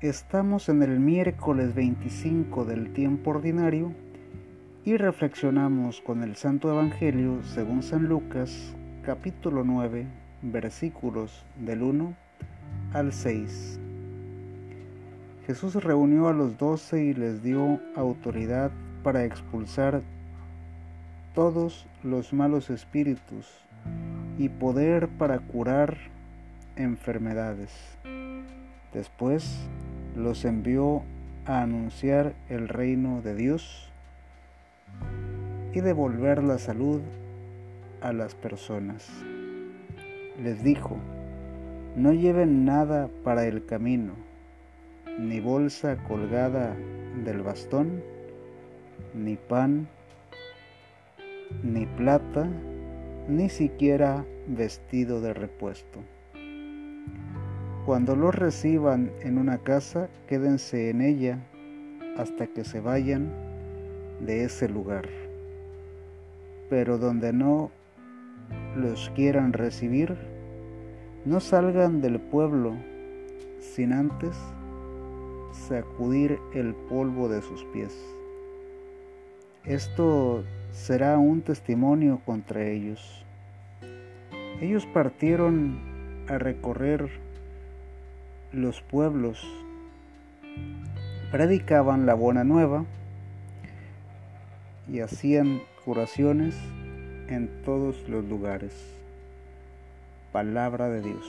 Estamos en el miércoles 25 del tiempo ordinario y reflexionamos con el Santo Evangelio según San Lucas capítulo 9 versículos del 1 al 6. Jesús reunió a los doce y les dio autoridad para expulsar todos los malos espíritus y poder para curar enfermedades. Después los envió a anunciar el reino de Dios y devolver la salud a las personas. Les dijo, no lleven nada para el camino, ni bolsa colgada del bastón, ni pan, ni plata, ni siquiera vestido de repuesto. Cuando los reciban en una casa, quédense en ella hasta que se vayan de ese lugar. Pero donde no los quieran recibir, no salgan del pueblo sin antes sacudir el polvo de sus pies. Esto será un testimonio contra ellos. Ellos partieron a recorrer los pueblos predicaban la buena nueva y hacían curaciones en todos los lugares. Palabra de Dios.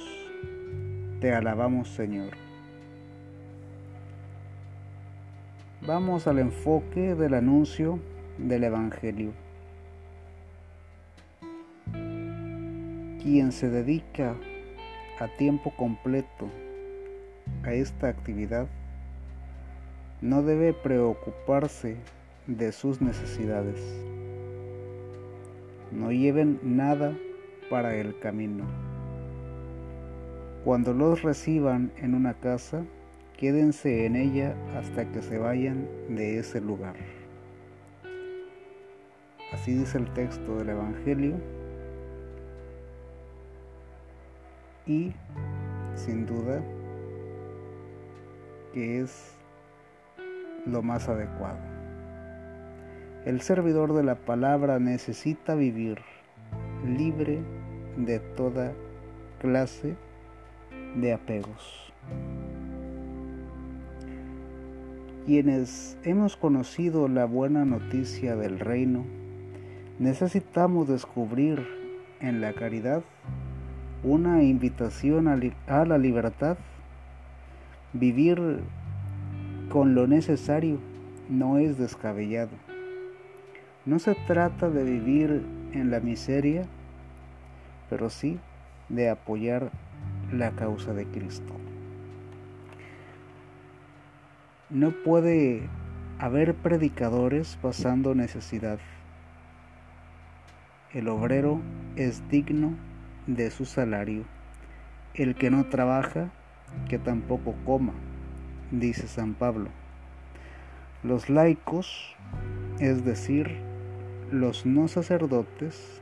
Te alabamos Señor. Vamos al enfoque del anuncio del Evangelio. Quien se dedica a tiempo completo a esta actividad no debe preocuparse de sus necesidades. No lleven nada para el camino. Cuando los reciban en una casa, quédense en ella hasta que se vayan de ese lugar. Así dice el texto del Evangelio. Y, sin duda, que es lo más adecuado. El servidor de la palabra necesita vivir libre de toda clase de apegos. Quienes hemos conocido la buena noticia del reino, necesitamos descubrir en la caridad una invitación a la libertad Vivir con lo necesario no es descabellado. No se trata de vivir en la miseria, pero sí de apoyar la causa de Cristo. No puede haber predicadores pasando necesidad. El obrero es digno de su salario. El que no trabaja que tampoco coma, dice San Pablo. Los laicos, es decir, los no sacerdotes,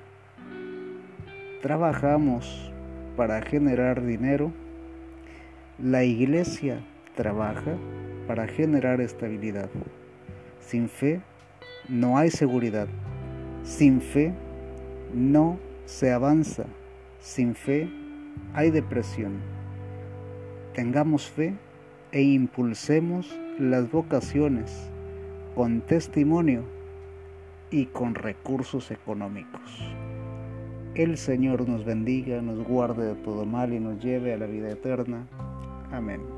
trabajamos para generar dinero, la iglesia trabaja para generar estabilidad. Sin fe no hay seguridad. Sin fe no se avanza. Sin fe hay depresión tengamos fe e impulsemos las vocaciones con testimonio y con recursos económicos. El Señor nos bendiga, nos guarde de todo mal y nos lleve a la vida eterna. Amén.